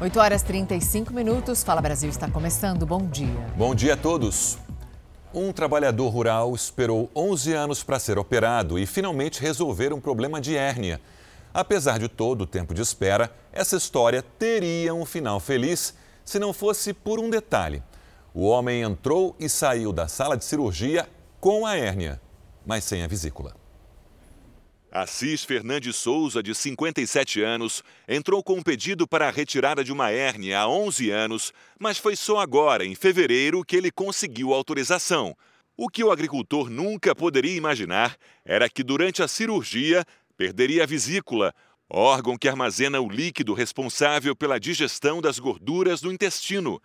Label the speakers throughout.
Speaker 1: 8 horas 35 minutos. Fala Brasil está começando. Bom dia.
Speaker 2: Bom dia a todos. Um trabalhador rural esperou 11 anos para ser operado e finalmente resolver um problema de hérnia. Apesar de todo o tempo de espera, essa história teria um final feliz se não fosse por um detalhe. O homem entrou e saiu da sala de cirurgia com a hérnia, mas sem a vesícula.
Speaker 3: Assis Fernandes Souza, de 57 anos, entrou com um pedido para a retirada de uma hérnia há 11 anos, mas foi só agora, em fevereiro, que ele conseguiu autorização. O que o agricultor nunca poderia imaginar era que durante a cirurgia perderia a vesícula, órgão que armazena o líquido responsável pela digestão das gorduras do intestino.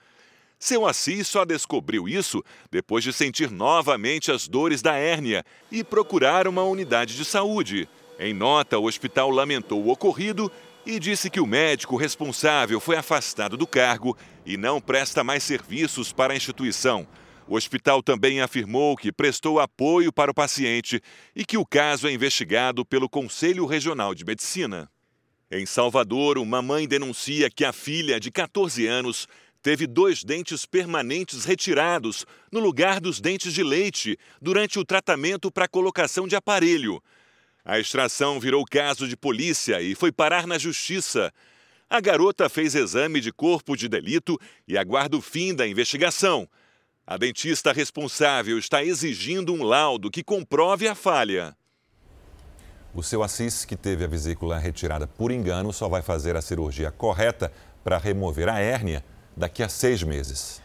Speaker 3: Seu Assis só descobriu isso depois de sentir novamente as dores da hérnia e procurar uma unidade de saúde. Em nota, o hospital lamentou o ocorrido e disse que o médico responsável foi afastado do cargo e não presta mais serviços para a instituição. O hospital também afirmou que prestou apoio para o paciente e que o caso é investigado pelo Conselho Regional de Medicina. Em Salvador, uma mãe denuncia que a filha, de 14 anos, teve dois dentes permanentes retirados no lugar dos dentes de leite durante o tratamento para colocação de aparelho. A extração virou caso de polícia e foi parar na justiça. A garota fez exame de corpo de delito e aguarda o fim da investigação. A dentista responsável está exigindo um laudo que comprove a falha.
Speaker 2: O seu Assis, que teve a vesícula retirada por engano, só vai fazer a cirurgia correta para remover a hérnia daqui a seis meses.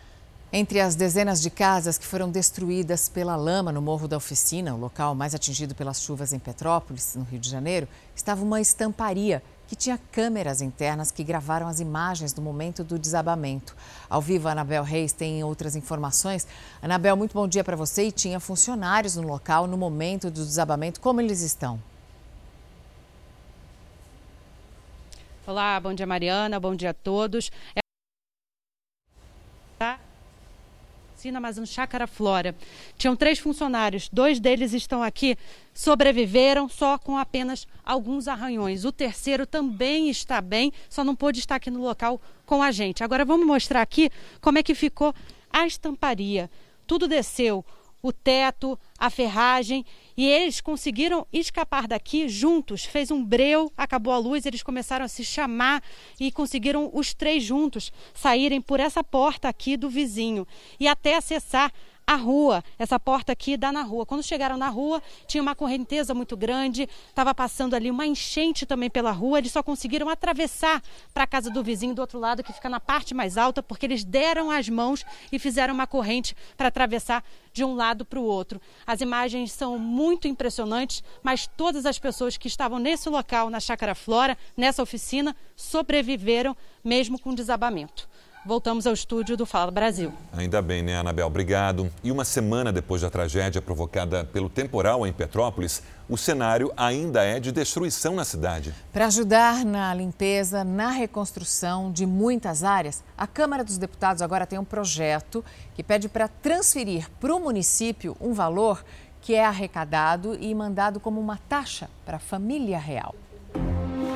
Speaker 1: Entre as dezenas de casas que foram destruídas pela lama no Morro da Oficina, o local mais atingido pelas chuvas em Petrópolis, no Rio de Janeiro, estava uma estamparia que tinha câmeras internas que gravaram as imagens do momento do desabamento. Ao vivo, a Anabel Reis tem outras informações. Anabel, muito bom dia para você. E tinha funcionários no local no momento do desabamento. Como eles estão?
Speaker 4: Olá, bom dia, Mariana. Bom dia a todos. Oficina, mas Chácara Flora. Tinham três funcionários, dois deles estão aqui, sobreviveram só com apenas alguns arranhões. O terceiro também está bem, só não pôde estar aqui no local com a gente. Agora vamos mostrar aqui como é que ficou a estamparia. Tudo desceu, o teto, a ferragem, e eles conseguiram escapar daqui juntos. Fez um breu, acabou a luz, eles começaram a se chamar e conseguiram os três juntos saírem por essa porta aqui do vizinho e até acessar a rua. Essa porta aqui dá na rua. Quando chegaram na rua, tinha uma correnteza muito grande, estava passando ali uma enchente também pela rua. Eles só conseguiram atravessar para a casa do vizinho do outro lado, que fica na parte mais alta, porque eles deram as mãos e fizeram uma corrente para atravessar de um lado para o outro. As imagens são muito impressionantes, mas todas as pessoas que estavam nesse local, na Chácara Flora, nessa oficina, sobreviveram mesmo com desabamento voltamos ao estúdio do Fala Brasil.
Speaker 2: Ainda bem, né, Anabel? Obrigado. E uma semana depois da tragédia provocada pelo temporal em Petrópolis, o cenário ainda é de destruição na cidade.
Speaker 1: Para ajudar na limpeza, na reconstrução de muitas áreas, a Câmara dos Deputados agora tem um projeto que pede para transferir para o município um valor que é arrecadado e mandado como uma taxa para a família real.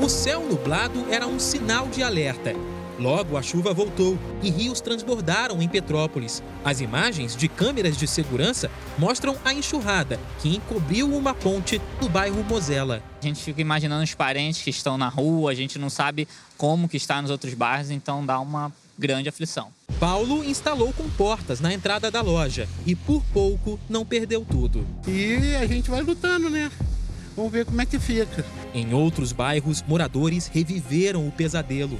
Speaker 5: O céu nublado era um sinal de alerta. Logo, a chuva voltou e rios transbordaram em Petrópolis. As imagens de câmeras de segurança mostram a enxurrada que encobriu uma ponte no bairro Mosela.
Speaker 6: A gente fica imaginando os parentes que estão na rua, a gente não sabe como que está nos outros bairros, então dá uma grande aflição.
Speaker 5: Paulo instalou comportas na entrada da loja e por pouco não perdeu tudo.
Speaker 7: E a gente vai lutando, né? Vamos ver como é que fica.
Speaker 5: Em outros bairros, moradores reviveram o pesadelo.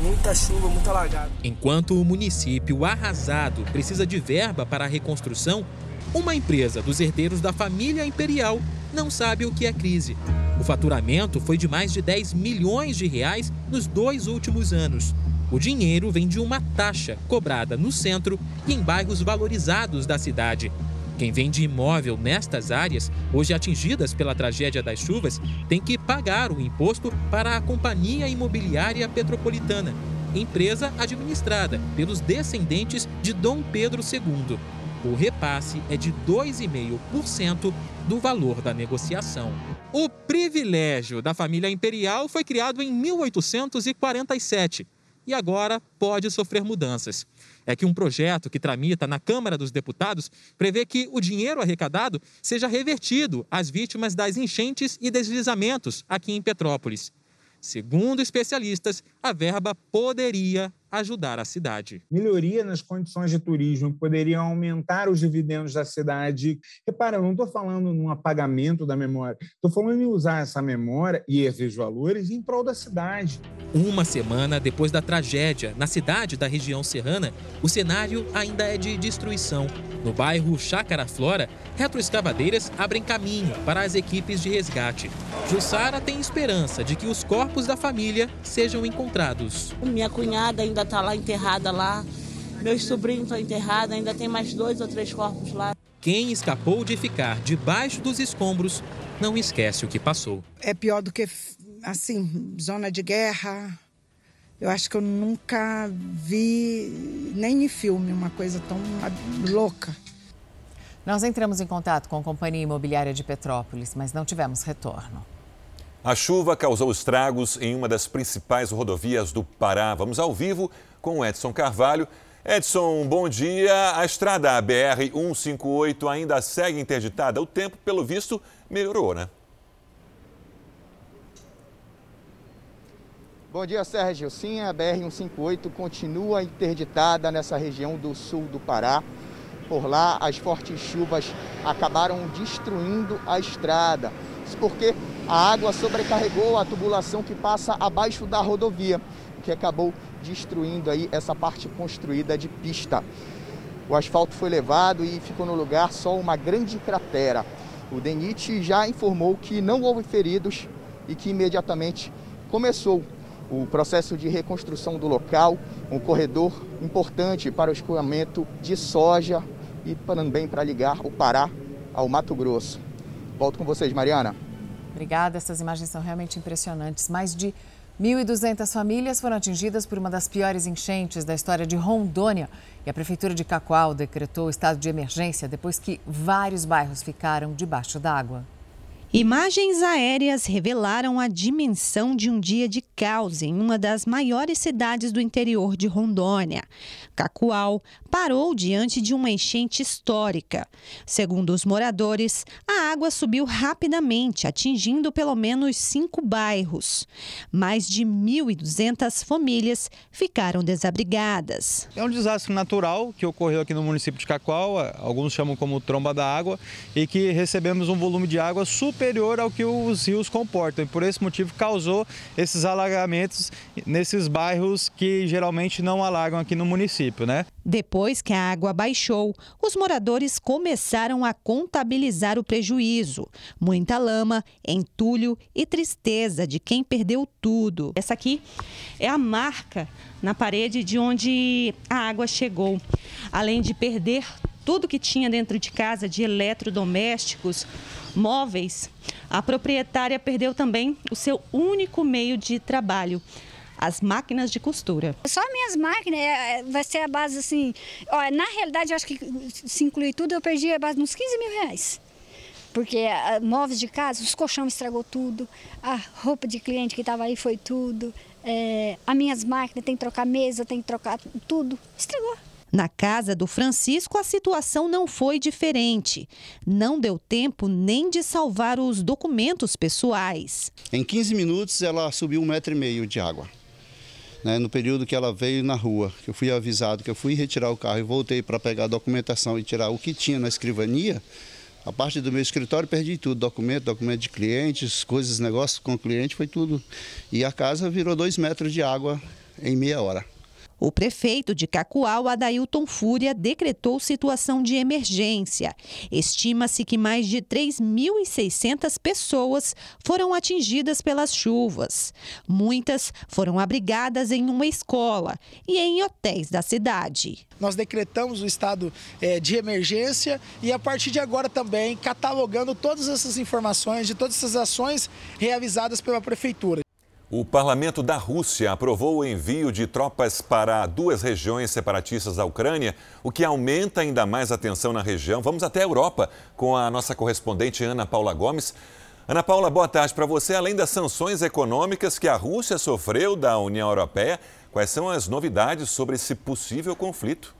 Speaker 8: Muita chuva, muita alagada.
Speaker 5: Enquanto o município arrasado precisa de verba para a reconstrução, uma empresa dos herdeiros da família imperial não sabe o que é crise. O faturamento foi de mais de 10 milhões de reais nos dois últimos anos. O dinheiro vem de uma taxa cobrada no centro e em bairros valorizados da cidade. Quem vende imóvel nestas áreas, hoje atingidas pela tragédia das chuvas, tem que pagar o imposto para a Companhia Imobiliária Petropolitana, empresa administrada pelos descendentes de Dom Pedro II. O repasse é de 2,5% do valor da negociação. O privilégio da família imperial foi criado em 1847 e agora pode sofrer mudanças. É que um projeto que tramita na Câmara dos Deputados prevê que o dinheiro arrecadado seja revertido às vítimas das enchentes e deslizamentos aqui em Petrópolis. Segundo especialistas, a verba poderia ajudar a cidade.
Speaker 9: Melhoria nas condições de turismo poderia aumentar os dividendos da cidade. Repara, eu não estou falando num apagamento da memória, estou falando em usar essa memória e esses valores em prol da cidade.
Speaker 5: Uma semana depois da tragédia, na cidade da região serrana, o cenário ainda é de destruição. No bairro Chácara Flora, retroescavadeiras abrem caminho para as equipes de resgate. Jussara tem esperança de que os corpos da família sejam encontrados.
Speaker 10: Minha cunhada ainda está lá enterrada lá, meus sobrinhos estão enterrados, ainda tem mais dois ou três corpos lá.
Speaker 5: Quem escapou de ficar debaixo dos escombros não esquece o que passou.
Speaker 11: É pior do que, assim, zona de guerra. Eu acho que eu nunca vi, nem em filme, uma coisa tão louca.
Speaker 1: Nós entramos em contato com a Companhia Imobiliária de Petrópolis, mas não tivemos retorno.
Speaker 3: A chuva causou estragos em uma das principais rodovias do Pará. Vamos ao vivo com o Edson Carvalho. Edson, bom dia. A estrada BR-158 ainda segue interditada. O tempo, pelo visto, melhorou, né?
Speaker 7: Bom dia, Sérgio. Sim, a BR-158 continua interditada nessa região do sul do Pará. Por lá, as fortes chuvas acabaram destruindo a estrada. Porque a água sobrecarregou a tubulação que passa abaixo da rodovia, o que acabou destruindo aí essa parte construída de pista. O asfalto foi levado e ficou no lugar só uma grande cratera. O DENIT já informou que não houve feridos e que imediatamente começou o processo de reconstrução do local, um corredor importante para o escoamento de soja e também para ligar o Pará ao Mato Grosso. Volto com vocês, Mariana.
Speaker 1: Obrigada, essas imagens são realmente impressionantes. Mais de 1.200 famílias foram atingidas por uma das piores enchentes da história de Rondônia. E a Prefeitura de Cacoal decretou estado de emergência depois que vários bairros ficaram debaixo d'água.
Speaker 12: Imagens aéreas revelaram a dimensão de um dia de caos em uma das maiores cidades do interior de Rondônia. Cacoal parou diante de uma enchente histórica. Segundo os moradores, a água subiu rapidamente, atingindo pelo menos cinco bairros. Mais de 1.200 famílias ficaram desabrigadas.
Speaker 13: É um desastre natural que ocorreu aqui no município de Cacoal, alguns chamam como tromba da água, e que recebemos um volume de água super superior ao que os rios comportam. E por esse motivo causou esses alagamentos nesses bairros que geralmente não alagam aqui no município, né?
Speaker 12: Depois que a água baixou, os moradores começaram a contabilizar o prejuízo. Muita lama, entulho e tristeza de quem perdeu tudo.
Speaker 4: Essa aqui é a marca na parede de onde a água chegou. Além de perder tudo que tinha dentro de casa de eletrodomésticos, móveis, a proprietária perdeu também o seu único meio de trabalho as máquinas de costura.
Speaker 14: Só minhas máquinas, é, é, vai ser a base assim. Na realidade, eu acho que se incluir tudo, eu perdi a base uns 15 mil reais. Porque a, móveis de casa, os colchões estragou tudo, a roupa de cliente que estava aí foi tudo, é, as minhas máquinas, tem que trocar mesa, tem que trocar tudo, estragou.
Speaker 12: Na casa do Francisco, a situação não foi diferente. Não deu tempo nem de salvar os documentos pessoais.
Speaker 15: Em 15 minutos, ela subiu um metro e meio de água. Né, no período que ela veio na rua, que eu fui avisado que eu fui retirar o carro e voltei para pegar a documentação e tirar o que tinha na escrivania, a parte do meu escritório perdi tudo, documento, documento de clientes, coisas, negócios com o cliente, foi tudo. E a casa virou dois metros de água em meia hora.
Speaker 12: O prefeito de Cacoal, Adailton Fúria, decretou situação de emergência. Estima-se que mais de 3.600 pessoas foram atingidas pelas chuvas. Muitas foram abrigadas em uma escola e em hotéis da cidade.
Speaker 8: Nós decretamos o estado é, de emergência e a partir de agora também catalogando todas essas informações de todas essas ações realizadas pela prefeitura.
Speaker 3: O parlamento da Rússia aprovou o envio de tropas para duas regiões separatistas da Ucrânia, o que aumenta ainda mais a tensão na região. Vamos até a Europa com a nossa correspondente Ana Paula Gomes. Ana Paula, boa tarde para você. Além das sanções econômicas que a Rússia sofreu da União Europeia, Quais são as novidades sobre esse possível conflito?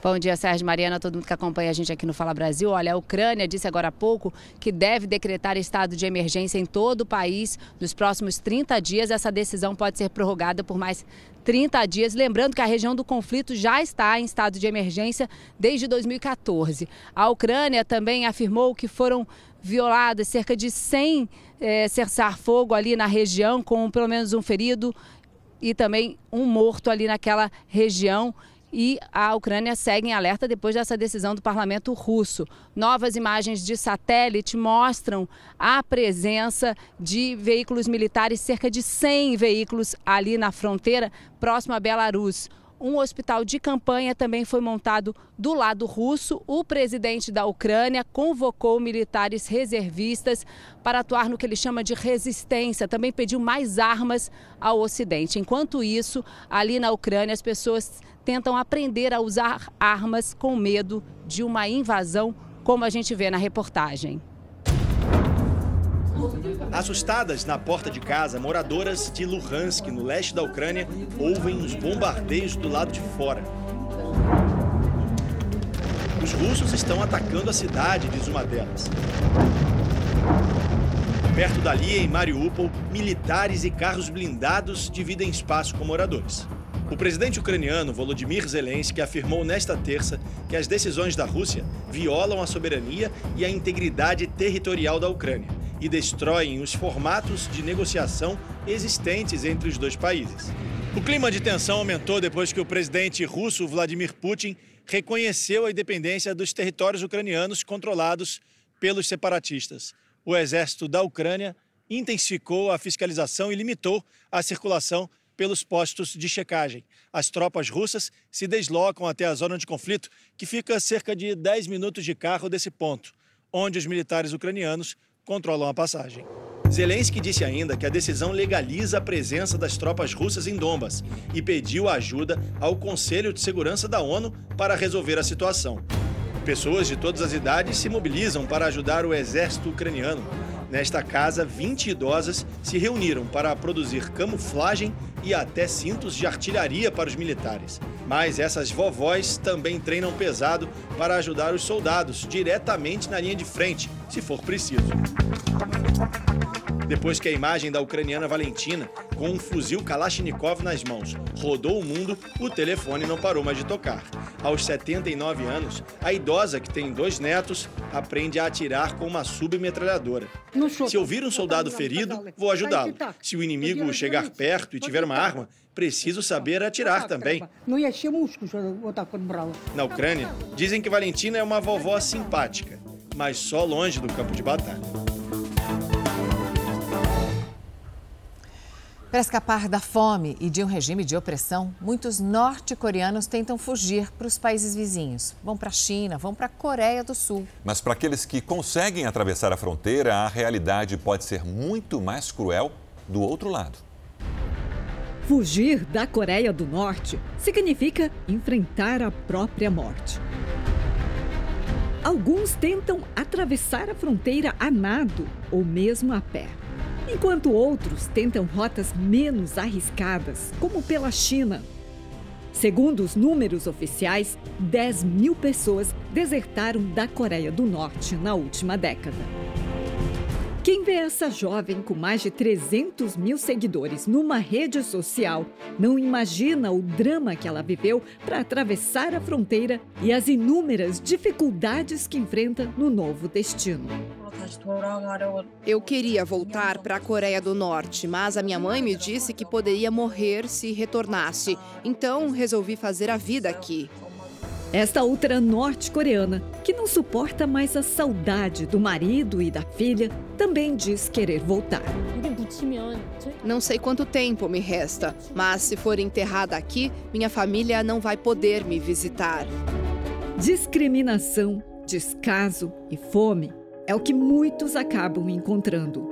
Speaker 16: Bom dia, Sérgio Mariana, todo mundo que acompanha a gente aqui no Fala Brasil. Olha, a Ucrânia disse agora há pouco que deve decretar estado de emergência em todo o país nos próximos 30 dias. Essa decisão pode ser prorrogada por mais 30 dias. Lembrando que a região do conflito já está em estado de emergência desde 2014. A Ucrânia também afirmou que foram violadas cerca de 100 é, cessar-fogo ali na região, com pelo menos um ferido e também um morto ali naquela região e a Ucrânia segue em alerta depois dessa decisão do parlamento russo. Novas imagens de satélite mostram a presença de veículos militares, cerca de 100 veículos ali na fronteira, próximo a Belarus. Um hospital de campanha também foi montado do lado russo. O presidente da Ucrânia convocou militares reservistas para atuar no que ele chama de resistência. Também pediu mais armas ao Ocidente. Enquanto isso, ali na Ucrânia, as pessoas tentam aprender a usar armas com medo de uma invasão, como a gente vê na reportagem.
Speaker 17: Assustadas na porta de casa, moradoras de Luhansk, no leste da Ucrânia, ouvem os bombardeios do lado de fora. Os russos estão atacando a cidade, diz uma delas. Perto dali, em Mariupol, militares e carros blindados dividem espaço com moradores. O presidente ucraniano Volodymyr Zelensky afirmou nesta terça que as decisões da Rússia violam a soberania e a integridade territorial da Ucrânia e destroem os formatos de negociação existentes entre os dois países. O clima de tensão aumentou depois que o presidente russo Vladimir Putin reconheceu a independência dos territórios ucranianos controlados pelos separatistas. O exército da Ucrânia intensificou a fiscalização e limitou a circulação pelos postos de checagem. As tropas russas se deslocam até a zona de conflito, que fica a cerca de 10 minutos de carro desse ponto, onde os militares ucranianos controlam a passagem. Zelensky disse ainda que a decisão legaliza a presença das tropas russas em Donbas e pediu ajuda ao Conselho de Segurança da ONU para resolver a situação. Pessoas de todas as idades se mobilizam para ajudar o exército ucraniano. Nesta casa, 20 idosas se reuniram para produzir camuflagem e até cintos de artilharia para os militares. Mas essas vovós também treinam pesado para ajudar os soldados diretamente na linha de frente, se for preciso. Depois que a imagem da ucraniana Valentina, com um fuzil Kalashnikov nas mãos, rodou o mundo, o telefone não parou mais de tocar. Aos 79 anos, a idosa, que tem dois netos, aprende a atirar com uma submetralhadora. Se ouvir um soldado ferido, vou ajudá-lo. Se o inimigo chegar perto e tiver uma arma, preciso saber atirar também. Na Ucrânia, dizem que Valentina é uma vovó simpática, mas só longe do campo de batalha.
Speaker 1: Para escapar da fome e de um regime de opressão, muitos norte-coreanos tentam fugir para os países vizinhos. Vão para a China, vão para a Coreia do Sul.
Speaker 3: Mas para aqueles que conseguem atravessar a fronteira, a realidade pode ser muito mais cruel do outro lado.
Speaker 18: Fugir da Coreia do Norte significa enfrentar a própria morte. Alguns tentam atravessar a fronteira a nado ou mesmo a pé enquanto outros tentam rotas menos arriscadas, como pela China. Segundo os números oficiais, 10 mil pessoas desertaram da Coreia do Norte na última década. Quem vê essa jovem com mais de 300 mil seguidores numa rede social não imagina o drama que ela viveu para atravessar a fronteira e as inúmeras dificuldades que enfrenta no novo destino.
Speaker 6: Eu queria voltar para a Coreia do Norte, mas a minha mãe me disse que poderia morrer se retornasse. Então resolvi fazer a vida aqui.
Speaker 18: Esta outra norte-coreana, que não suporta mais a saudade do marido e da filha, também diz querer voltar.
Speaker 6: Não sei quanto tempo me resta, mas se for enterrada aqui, minha família não vai poder me visitar.
Speaker 18: Discriminação, descaso e fome é o que muitos acabam encontrando.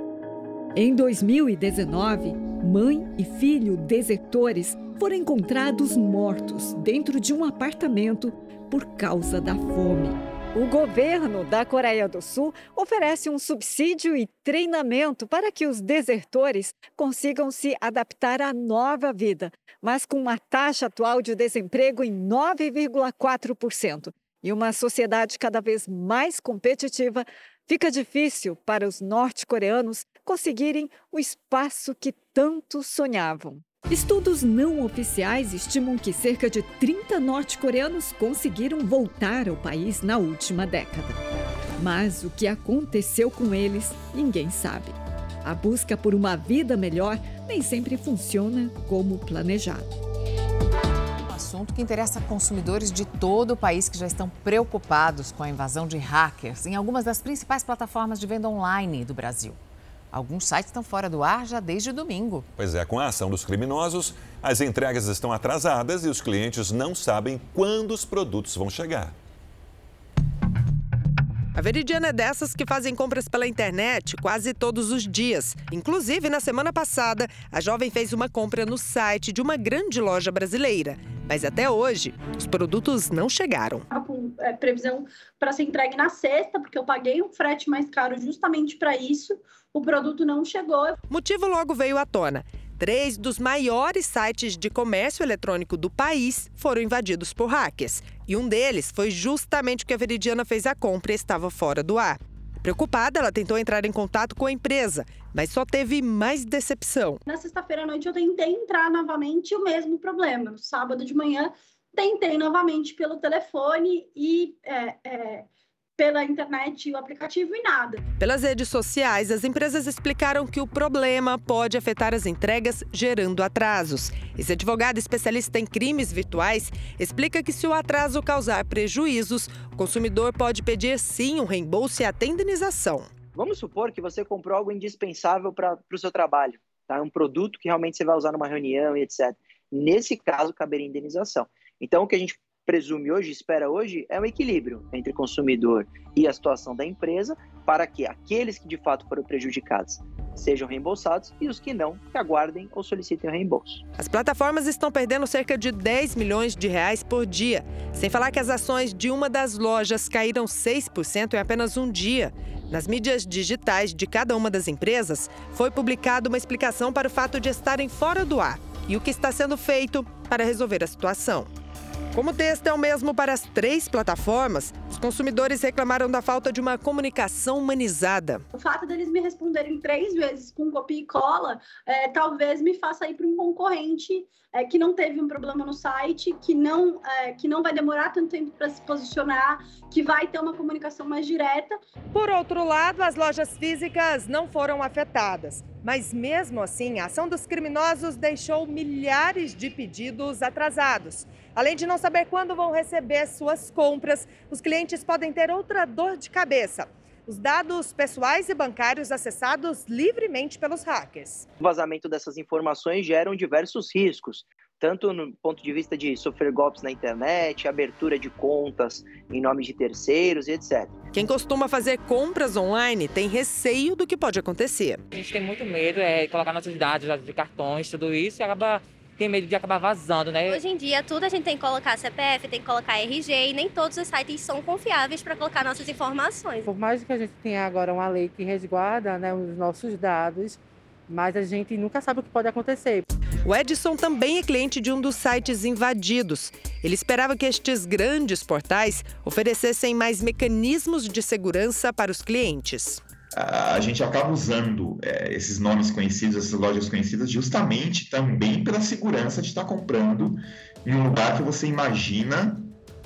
Speaker 18: Em 2019, mãe e filho desertores foram encontrados mortos dentro de um apartamento por causa da fome. O governo da Coreia do Sul oferece um subsídio e treinamento para que os desertores consigam se adaptar à nova vida, mas com uma taxa atual de desemprego em 9,4% e uma sociedade cada vez mais competitiva, fica difícil para os norte-coreanos conseguirem o espaço que tanto sonhavam. Estudos não oficiais estimam que cerca de 30 norte-coreanos conseguiram voltar ao país na última década. Mas o que aconteceu com eles, ninguém sabe. A busca por uma vida melhor nem sempre funciona como planejado.
Speaker 1: Assunto que interessa consumidores de todo o país que já estão preocupados com a invasão de hackers em algumas das principais plataformas de venda online do Brasil. Alguns sites estão fora do ar já desde domingo.
Speaker 3: Pois é, com a ação dos criminosos, as entregas estão atrasadas e os clientes não sabem quando os produtos vão chegar.
Speaker 19: A Veridiana é dessas que fazem compras pela internet quase todos os dias. Inclusive, na semana passada, a jovem fez uma compra no site de uma grande loja brasileira. Mas até hoje, os produtos não chegaram.
Speaker 20: Com é, previsão para ser entregue na sexta, porque eu paguei um frete mais caro justamente para isso. O produto não chegou.
Speaker 19: O motivo logo veio à tona. Três dos maiores sites de comércio eletrônico do país foram invadidos por hackers. E um deles foi justamente o que a Veridiana fez a compra e estava fora do ar. Preocupada, ela tentou entrar em contato com a empresa, mas só teve mais decepção.
Speaker 20: Na sexta-feira à noite eu tentei entrar novamente o mesmo problema. No sábado de manhã tentei novamente pelo telefone e é, é, pela internet, o aplicativo e nada.
Speaker 19: Pelas redes sociais, as empresas explicaram que o problema pode afetar as entregas, gerando atrasos. Esse advogado especialista em crimes virtuais explica que se o atraso causar prejuízos, o consumidor pode pedir sim um reembolso e até indenização.
Speaker 21: Vamos supor que você comprou algo indispensável para o seu trabalho, tá? um produto que realmente você vai usar numa reunião e etc. Nesse caso, caberia indenização. Então, o que a gente presume hoje, espera hoje, é um equilíbrio entre consumidor e a situação da empresa para que aqueles que de fato foram prejudicados sejam reembolsados e os que não, que aguardem ou solicitem o reembolso.
Speaker 19: As plataformas estão perdendo cerca de 10 milhões de reais por dia, sem falar que as ações de uma das lojas caíram 6% em apenas um dia. Nas mídias digitais de cada uma das empresas, foi publicada uma explicação para o fato de estarem fora do ar e o que está sendo feito para resolver a situação. Como o texto é o mesmo para as três plataformas, os consumidores reclamaram da falta de uma comunicação humanizada.
Speaker 20: O fato deles me responderem três vezes com copia e cola, é, talvez me faça ir para um concorrente é, que não teve um problema no site, que não, é, que não vai demorar tanto tempo para se posicionar, que vai ter uma comunicação mais direta.
Speaker 19: Por outro lado, as lojas físicas não foram afetadas. Mas mesmo assim, a ação dos criminosos deixou milhares de pedidos atrasados. Além de não saber quando vão receber suas compras, os clientes podem ter outra dor de cabeça. Os dados pessoais e bancários acessados livremente pelos hackers.
Speaker 21: O vazamento dessas informações geram diversos riscos, tanto no ponto de vista de sofrer golpes na internet, abertura de contas em nome de terceiros e etc.
Speaker 19: Quem costuma fazer compras online tem receio do que pode acontecer.
Speaker 22: A gente tem muito medo é colocar nossos dados de cartões, tudo isso, e acaba tem medo de acabar vazando, né?
Speaker 23: Hoje em dia, tudo a gente tem que colocar CPF, tem que colocar RG, e nem todos os sites são confiáveis para colocar nossas informações.
Speaker 24: Por mais que a gente tenha agora uma lei que resguarda né, os nossos dados, mas a gente nunca sabe o que pode acontecer.
Speaker 19: O Edson também é cliente de um dos sites invadidos. Ele esperava que estes grandes portais oferecessem mais mecanismos de segurança para os clientes
Speaker 25: a gente acaba usando é, esses nomes conhecidos, essas lojas conhecidas, justamente também pela segurança de estar comprando em um lugar que você imagina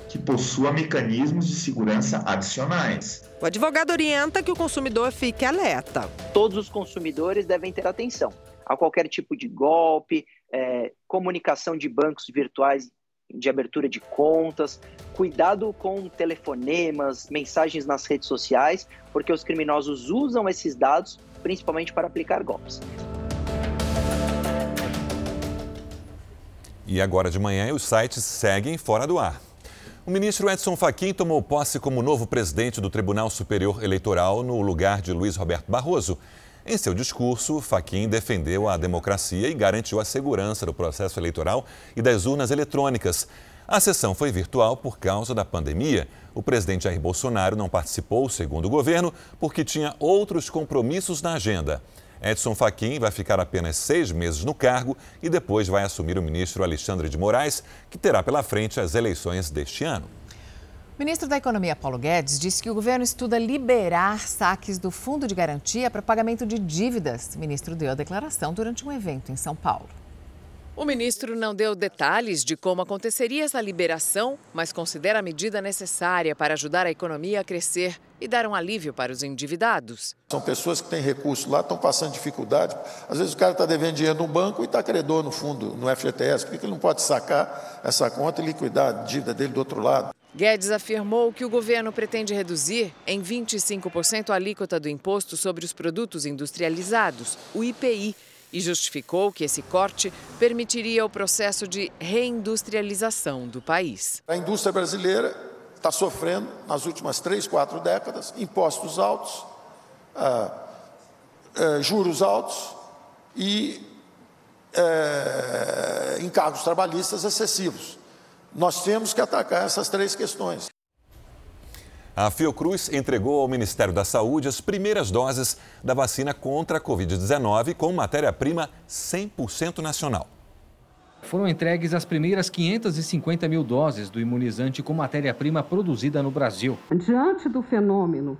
Speaker 25: que possua mecanismos de segurança adicionais.
Speaker 19: O advogado orienta que o consumidor fique alerta.
Speaker 21: Todos os consumidores devem ter atenção a qualquer tipo de golpe, é, comunicação de bancos virtuais de abertura de contas, cuidado com telefonemas, mensagens nas redes sociais, porque os criminosos usam esses dados principalmente para aplicar golpes.
Speaker 3: E agora de manhã os sites seguem fora do ar. O ministro Edson Fachin tomou posse como novo presidente do Tribunal Superior Eleitoral no lugar de Luiz Roberto Barroso. Em seu discurso, Faquim defendeu a democracia e garantiu a segurança do processo eleitoral e das urnas eletrônicas. A sessão foi virtual por causa da pandemia. O presidente Jair Bolsonaro não participou, segundo o governo, porque tinha outros compromissos na agenda. Edson Fachin vai ficar apenas seis meses no cargo e depois vai assumir o ministro Alexandre de Moraes, que terá pela frente as eleições deste ano.
Speaker 1: O ministro da Economia, Paulo Guedes, disse que o governo estuda liberar saques do Fundo de Garantia para pagamento de dívidas. O ministro deu a declaração durante um evento em São Paulo.
Speaker 26: O ministro não deu detalhes de como aconteceria essa liberação, mas considera a medida necessária para ajudar a economia a crescer e dar um alívio para os endividados.
Speaker 27: São pessoas que têm recursos lá, estão passando dificuldade. Às vezes o cara está devendo dinheiro no banco e está credor no fundo, no FGTS. Por que ele não pode sacar essa conta e liquidar a dívida dele do outro lado?
Speaker 26: Guedes afirmou que o governo pretende reduzir em 25% a alíquota do imposto sobre os produtos industrializados, o IPI e justificou que esse corte permitiria o processo de reindustrialização do país.
Speaker 27: A indústria brasileira está sofrendo, nas últimas três, quatro décadas, impostos altos, ah, ah, juros altos e eh, encargos trabalhistas excessivos. Nós temos que atacar essas três questões.
Speaker 3: A Fiocruz entregou ao Ministério da Saúde as primeiras doses da vacina contra a Covid-19 com matéria-prima 100% nacional.
Speaker 28: Foram entregues as primeiras 550 mil doses do imunizante com matéria-prima produzida no Brasil.
Speaker 29: Diante do fenômeno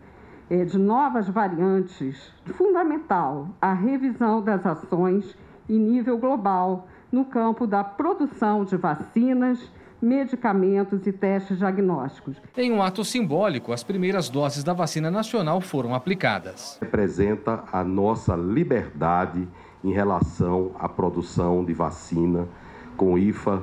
Speaker 29: eh, de novas variantes, fundamental a revisão das ações em nível global no campo da produção de vacinas medicamentos e testes diagnósticos.
Speaker 28: Em um ato simbólico, as primeiras doses da vacina nacional foram aplicadas.
Speaker 30: Representa a nossa liberdade em relação à produção de vacina com IFA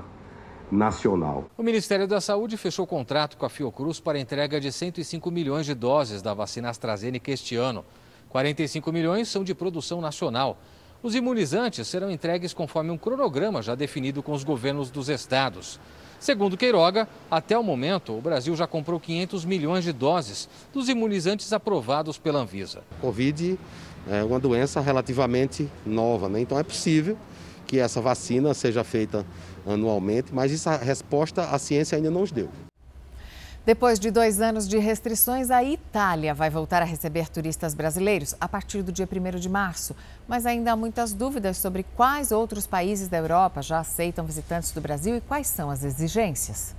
Speaker 30: nacional.
Speaker 28: O Ministério da Saúde fechou contrato com a Fiocruz para entrega de 105 milhões de doses da vacina AstraZeneca este ano. 45 milhões são de produção nacional. Os imunizantes serão entregues conforme um cronograma já definido com os governos dos estados. Segundo Queiroga, até o momento, o Brasil já comprou 500 milhões de doses dos imunizantes aprovados pela Anvisa.
Speaker 30: Covid é uma doença relativamente nova, né? então é possível que essa vacina seja feita anualmente, mas essa resposta a ciência ainda não nos deu.
Speaker 1: Depois de dois anos de restrições, a Itália vai voltar a receber turistas brasileiros a partir do dia 1 de março. Mas ainda há muitas dúvidas sobre quais outros países da Europa já aceitam visitantes do Brasil e quais são as exigências.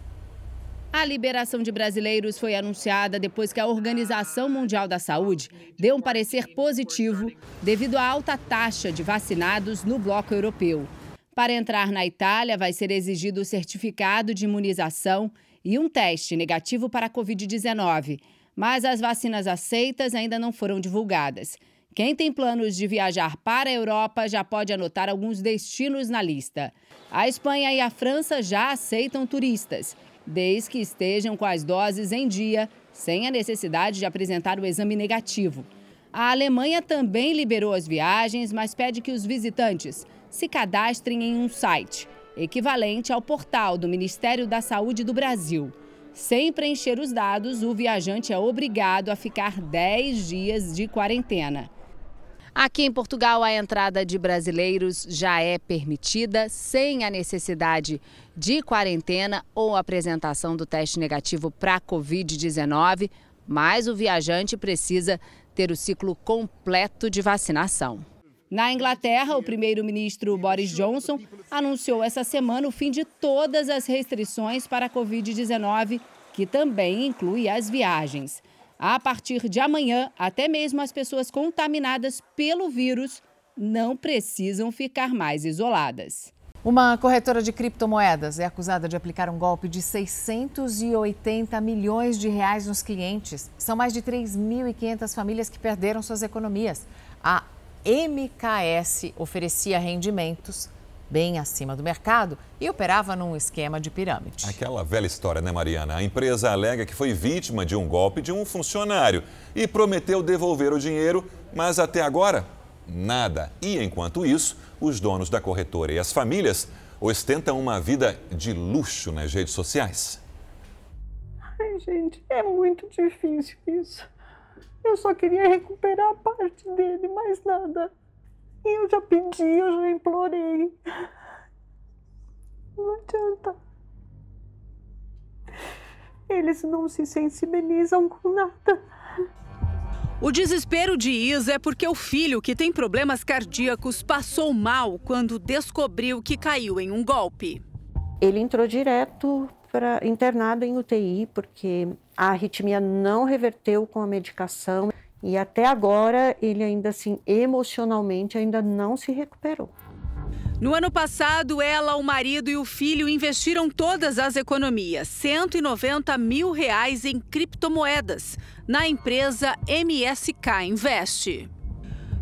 Speaker 16: A liberação de brasileiros foi anunciada depois que a Organização Mundial da Saúde deu um parecer positivo devido à alta taxa de vacinados no bloco europeu. Para entrar na Itália, vai ser exigido o certificado de imunização e um teste negativo para a Covid-19, mas as vacinas aceitas ainda não foram divulgadas. Quem tem planos de viajar para a Europa já pode anotar alguns destinos na lista. A Espanha e a França já aceitam turistas, desde que estejam com as doses em dia, sem a necessidade de apresentar o exame negativo. A Alemanha também liberou as viagens, mas pede que os visitantes se cadastrem em um site equivalente ao portal do Ministério da Saúde do Brasil. Sem preencher os dados, o viajante é obrigado a ficar 10 dias de quarentena. Aqui em Portugal, a entrada de brasileiros já é permitida sem a necessidade de quarentena ou apresentação do teste negativo para a Covid-19, mas o viajante precisa ter o ciclo completo de vacinação. Na Inglaterra, o primeiro-ministro Boris Johnson anunciou essa semana o fim de todas as restrições para a Covid-19, que também inclui as viagens. A partir de amanhã, até mesmo as pessoas contaminadas pelo vírus não precisam ficar mais isoladas.
Speaker 1: Uma corretora de criptomoedas é acusada de aplicar um golpe de 680 milhões de reais nos clientes. São mais de 3.500 famílias que perderam suas economias. A MKS oferecia rendimentos bem acima do mercado e operava num esquema de pirâmide.
Speaker 3: Aquela velha história, né, Mariana? A empresa alega que foi vítima de um golpe de um funcionário e prometeu devolver o dinheiro, mas até agora, nada. E enquanto isso, os donos da corretora e as famílias ostentam uma vida de luxo nas redes sociais.
Speaker 29: Ai, gente, é muito difícil isso. Eu só queria recuperar a parte dele, mais nada. E eu já pedi, eu já implorei. Não adianta.
Speaker 31: Eles não se sensibilizam com nada.
Speaker 32: O desespero de Isa é porque o filho, que tem problemas cardíacos, passou mal quando descobriu que caiu em um golpe.
Speaker 31: Ele entrou direto para internado em UTI porque a arritmia não reverteu com a medicação e até agora ele ainda assim emocionalmente ainda não se recuperou.
Speaker 32: No ano passado, ela, o marido e o filho investiram todas as economias, 190 mil reais em criptomoedas, na empresa MSK Invest.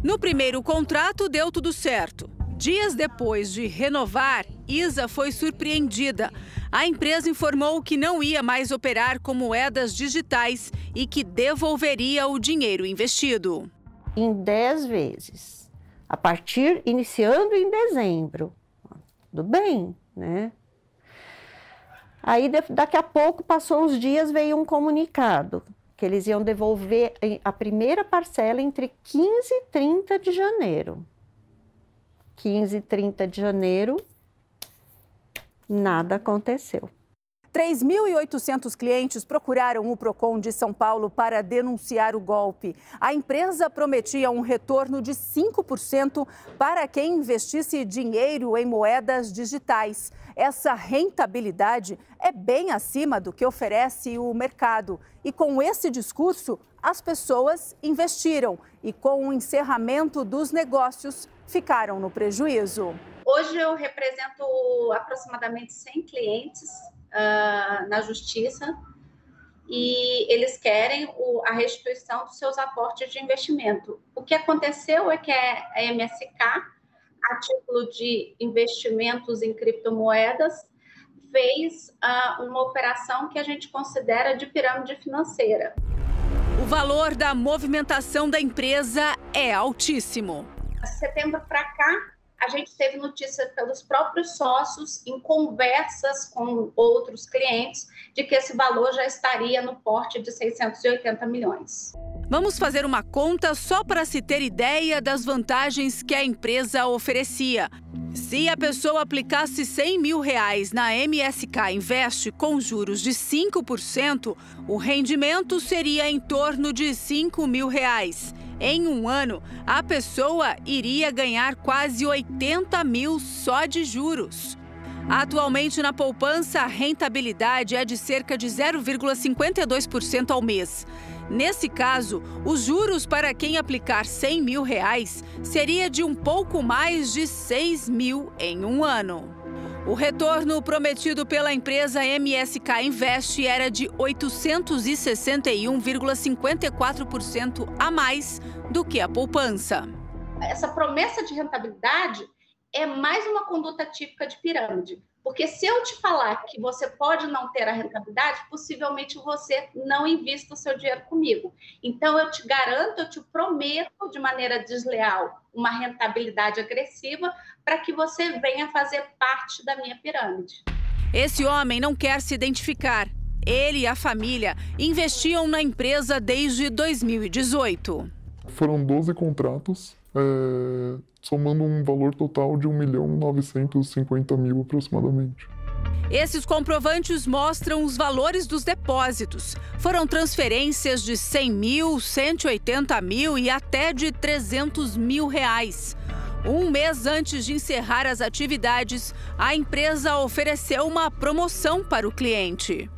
Speaker 32: No primeiro contrato, deu tudo certo. Dias depois de renovar, Isa foi surpreendida. A empresa informou que não ia mais operar com moedas digitais e que devolveria o dinheiro investido.
Speaker 31: Em 10 vezes a partir iniciando em dezembro. Tudo bem, né? Aí daqui a pouco passou uns dias veio um comunicado que eles iam devolver a primeira parcela entre 15 e 30 de janeiro. 15 e 30 de janeiro, nada aconteceu.
Speaker 32: 3.800 clientes procuraram o Procon de São Paulo para denunciar o golpe. A empresa prometia um retorno de 5% para quem investisse dinheiro em moedas digitais. Essa rentabilidade é bem acima do que oferece o mercado. E com esse discurso, as pessoas investiram e, com o encerramento dos negócios, ficaram no prejuízo.
Speaker 20: Hoje eu represento aproximadamente 100 clientes uh, na justiça e eles querem o, a restituição dos seus aportes de investimento. O que aconteceu é que a MSK, a título de investimentos em criptomoedas, fez uh, uma operação que a gente considera de pirâmide financeira.
Speaker 32: O valor da movimentação da empresa é altíssimo.
Speaker 20: De setembro para cá, a gente teve notícia pelos próprios sócios, em conversas com outros clientes, de que esse valor já estaria no porte de 680 milhões.
Speaker 32: Vamos fazer uma conta só para se ter ideia das vantagens que a empresa oferecia. Se a pessoa aplicasse 100 mil reais na MSK Invest com juros de 5%, o rendimento seria em torno de 5 mil reais. Em um ano, a pessoa iria ganhar quase 80 mil só de juros. Atualmente, na poupança, a rentabilidade é de cerca de 0,52% ao mês. Nesse caso, os juros para quem aplicar 100 mil reais seria de um pouco mais de 6 mil em um ano. O retorno prometido pela empresa MSK Invest era de 861,54% a mais do que a poupança.
Speaker 20: Essa promessa de rentabilidade é mais uma conduta típica de pirâmide. Porque se eu te falar que você pode não ter a rentabilidade, possivelmente você não invista o seu dinheiro comigo. Então, eu te garanto, eu te prometo de maneira desleal uma rentabilidade agressiva para que você venha fazer parte da minha pirâmide.
Speaker 32: Esse homem não quer se identificar. Ele e a família investiam na empresa desde 2018.
Speaker 33: Foram 12 contratos, é, somando um valor total de 1 milhão 950 mil aproximadamente.
Speaker 32: Esses comprovantes mostram os valores dos depósitos. Foram transferências de 100 mil, 180 mil e até de 300 mil reais. Um mês antes de encerrar as atividades, a empresa ofereceu uma promoção para o cliente.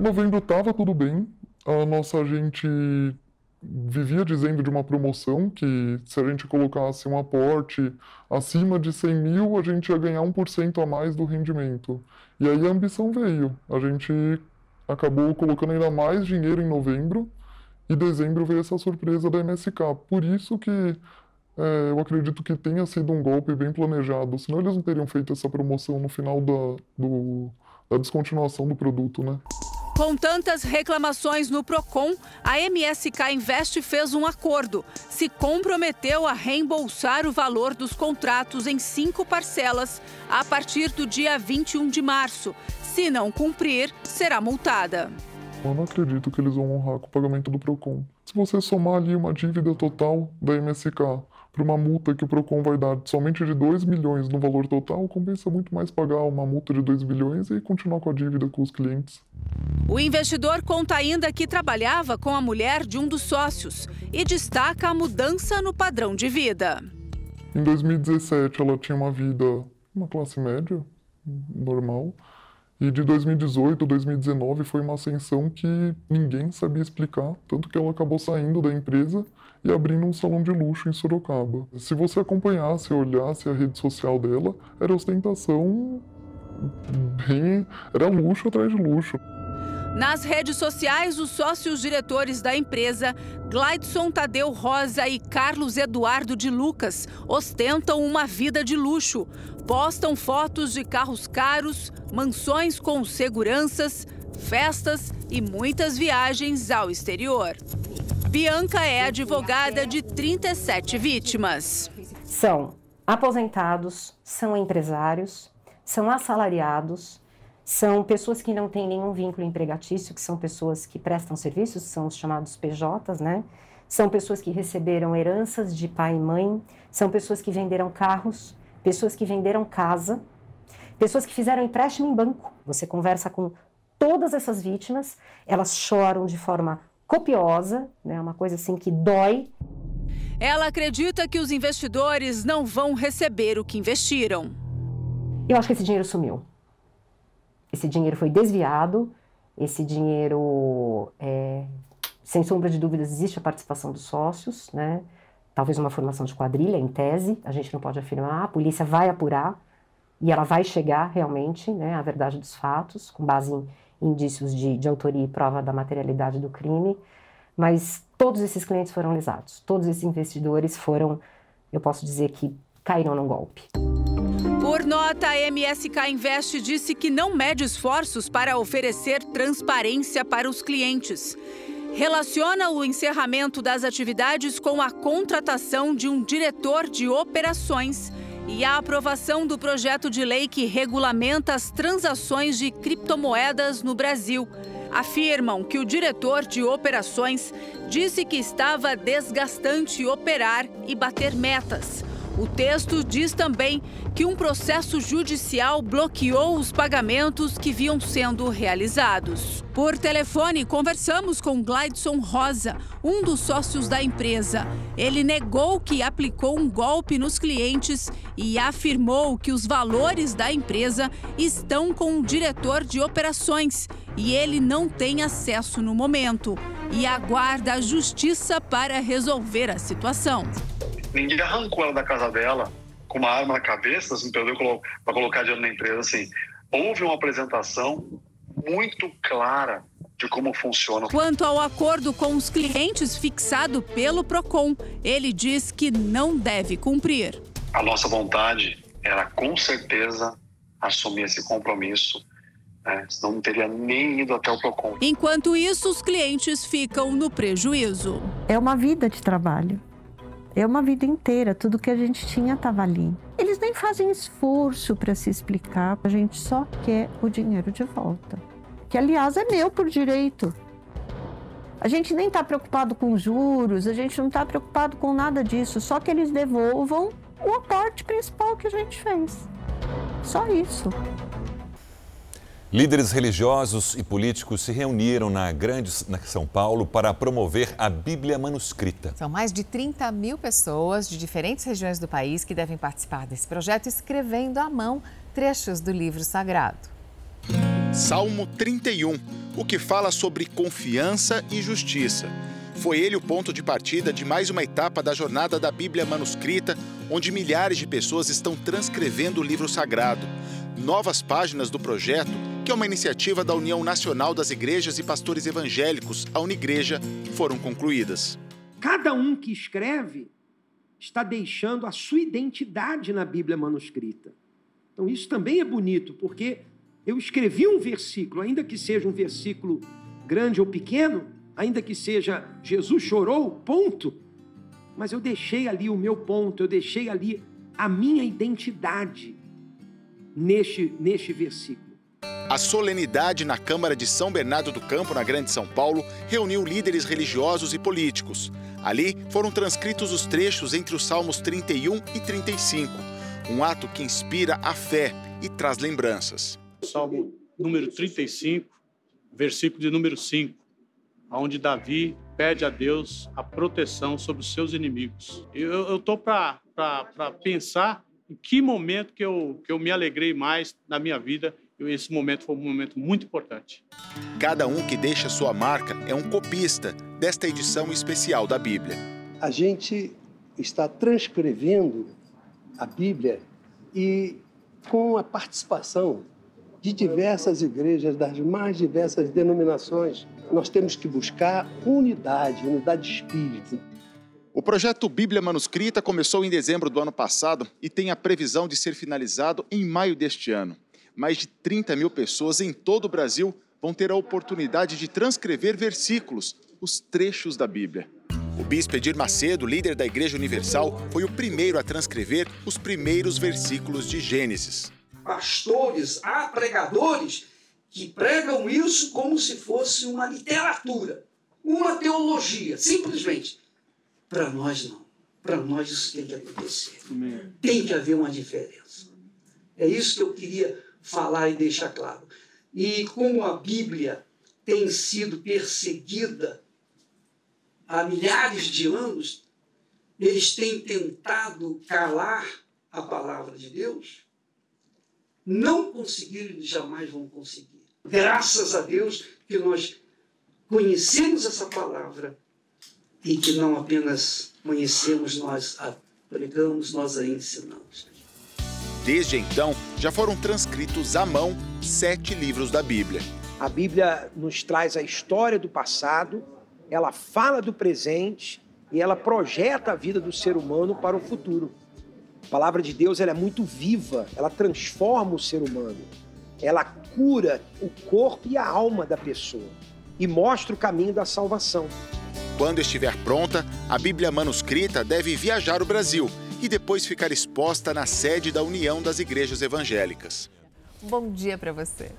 Speaker 33: Novembro estava tudo bem. A nossa agente vivia dizendo de uma promoção que se a gente colocasse um aporte acima de 100 mil, a gente ia ganhar 1% a mais do rendimento. E aí a ambição veio. A gente acabou colocando ainda mais dinheiro em novembro e dezembro veio essa surpresa da MSK. Por isso que é, eu acredito que tenha sido um golpe bem planejado, senão eles não teriam feito essa promoção no final da, do, da descontinuação do produto, né?
Speaker 32: Com tantas reclamações no Procon, a MSK Invest fez um acordo. Se comprometeu a reembolsar o valor dos contratos em cinco parcelas a partir do dia 21 de março. Se não cumprir, será multada.
Speaker 33: Eu não acredito que eles vão honrar com o pagamento do Procon. Se você somar ali uma dívida total da MSK para uma multa que o PROCON vai dar somente de 2 milhões no valor total, compensa muito mais pagar uma multa de 2 bilhões e continuar com a dívida com os clientes.
Speaker 32: O investidor conta ainda que trabalhava com a mulher de um dos sócios e destaca a mudança no padrão de vida.
Speaker 33: Em 2017, ela tinha uma vida, uma classe média, normal. E de 2018 a 2019 foi uma ascensão que ninguém sabia explicar, tanto que ela acabou saindo da empresa e abrindo um salão de luxo em Sorocaba. Se você acompanhasse, olhasse a rede social dela, era ostentação bem, era luxo atrás de luxo.
Speaker 32: Nas redes sociais, os sócios diretores da empresa, Glidson Tadeu Rosa e Carlos Eduardo de Lucas, ostentam uma vida de luxo. Postam fotos de carros caros, mansões com seguranças, festas e muitas viagens ao exterior. Bianca é advogada de 37 vítimas.
Speaker 34: São aposentados, são empresários, são assalariados, são pessoas que não têm nenhum vínculo empregatício, que são pessoas que prestam serviços, são os chamados PJs, né? São pessoas que receberam heranças de pai e mãe, são pessoas que venderam carros, pessoas que venderam casa, pessoas que fizeram empréstimo em banco. Você conversa com todas essas vítimas, elas choram de forma copiosa, né? Uma coisa assim que dói.
Speaker 32: Ela acredita que os investidores não vão receber o que investiram.
Speaker 34: Eu acho que esse dinheiro sumiu. Esse dinheiro foi desviado, esse dinheiro, é, sem sombra de dúvidas, existe a participação dos sócios, né? Talvez uma formação de quadrilha, em tese, a gente não pode afirmar, a polícia vai apurar e ela vai chegar realmente né, à verdade dos fatos, com base em indícios de, de autoria e prova da materialidade do crime, mas todos esses clientes foram lesados, todos esses investidores foram, eu posso dizer que caíram no golpe.
Speaker 32: Por nota, a MSK Invest disse que não mede esforços para oferecer transparência para os clientes. Relaciona o encerramento das atividades com a contratação de um diretor de operações e a aprovação do projeto de lei que regulamenta as transações de criptomoedas no Brasil. Afirmam que o diretor de operações disse que estava desgastante operar e bater metas o texto diz também que um processo judicial bloqueou os pagamentos que vinham sendo realizados. Por telefone, conversamos com Glidson Rosa, um dos sócios da empresa. Ele negou que aplicou um golpe nos clientes e afirmou que os valores da empresa estão com o diretor de operações e ele não tem acesso no momento e aguarda a justiça para resolver a situação.
Speaker 35: Ninguém arrancou ela da casa dela com uma arma na cabeça, assim, perdeu para colocar dinheiro na empresa. Assim, houve uma apresentação muito clara de como funciona.
Speaker 32: Quanto ao acordo com os clientes fixado pelo Procon, ele diz que não deve cumprir.
Speaker 35: A nossa vontade era com certeza assumir esse compromisso, né? senão não teria nem ido até o Procon.
Speaker 32: Enquanto isso, os clientes ficam no prejuízo.
Speaker 31: É uma vida de trabalho. É uma vida inteira, tudo que a gente tinha estava ali. Eles nem fazem esforço para se explicar, a gente só quer o dinheiro de volta. Que, aliás, é meu por direito. A gente nem está preocupado com juros, a gente não está preocupado com nada disso, só que eles devolvam o aporte principal que a gente fez. Só isso.
Speaker 3: Líderes religiosos e políticos se reuniram na Grande São Paulo para promover a Bíblia manuscrita.
Speaker 1: São mais de 30 mil pessoas de diferentes regiões do país que devem participar desse projeto, escrevendo à mão trechos do livro sagrado.
Speaker 36: Salmo 31, o que fala sobre confiança e justiça. Foi ele o ponto de partida de mais uma etapa da jornada da Bíblia manuscrita, onde milhares de pessoas estão transcrevendo o livro sagrado. Novas páginas do projeto que é uma iniciativa da União Nacional das Igrejas e Pastores Evangélicos, a Unigreja, foram concluídas.
Speaker 37: Cada um que escreve está deixando a sua identidade na Bíblia manuscrita. Então, isso também é bonito, porque eu escrevi um versículo, ainda que seja um versículo grande ou pequeno, ainda que seja Jesus chorou, ponto, mas eu deixei ali o meu ponto, eu deixei ali a minha identidade neste, neste versículo.
Speaker 36: A solenidade na Câmara de São Bernardo do Campo, na Grande São Paulo, reuniu líderes religiosos e políticos. Ali foram transcritos os trechos entre os Salmos 31 e 35, um ato que inspira a fé e traz lembranças.
Speaker 38: Salmo número 35, versículo de número 5, onde Davi pede a Deus a proteção sobre os seus inimigos. Eu estou para pensar em que momento que eu, que eu me alegrei mais na minha vida. E esse momento foi um momento muito importante.
Speaker 36: Cada um que deixa sua marca é um copista desta edição especial da Bíblia.
Speaker 39: A gente está transcrevendo a Bíblia e com a participação de diversas igrejas, das mais diversas denominações, nós temos que buscar unidade, unidade de espírito.
Speaker 36: O projeto Bíblia Manuscrita começou em dezembro do ano passado e tem a previsão de ser finalizado em maio deste ano. Mais de 30 mil pessoas em todo o Brasil vão ter a oportunidade de transcrever versículos, os trechos da Bíblia. O bispo Edir Macedo, líder da Igreja Universal, foi o primeiro a transcrever os primeiros versículos de Gênesis.
Speaker 40: Pastores, há pregadores que pregam isso como se fosse uma literatura, uma teologia, simplesmente. Para nós, não. Para nós, isso tem que acontecer. Amém. Tem que haver uma diferença. É isso que eu queria falar e deixar claro. E como a Bíblia tem sido perseguida há milhares de anos, eles têm tentado calar a palavra de Deus, não conseguiram e jamais vão conseguir. Graças a Deus que nós conhecemos essa palavra e que não apenas conhecemos, nós a pregamos, nós a ensinamos.
Speaker 36: Desde então, já foram transcritos à mão sete livros da Bíblia.
Speaker 37: A Bíblia nos traz a história do passado, ela fala do presente e ela projeta a vida do ser humano para o futuro. A palavra de Deus ela é muito viva, ela transforma o ser humano, ela cura o corpo e a alma da pessoa e mostra o caminho da salvação.
Speaker 36: Quando estiver pronta, a Bíblia manuscrita deve viajar o Brasil e depois ficar exposta na sede da União das Igrejas Evangélicas.
Speaker 41: Bom dia para você.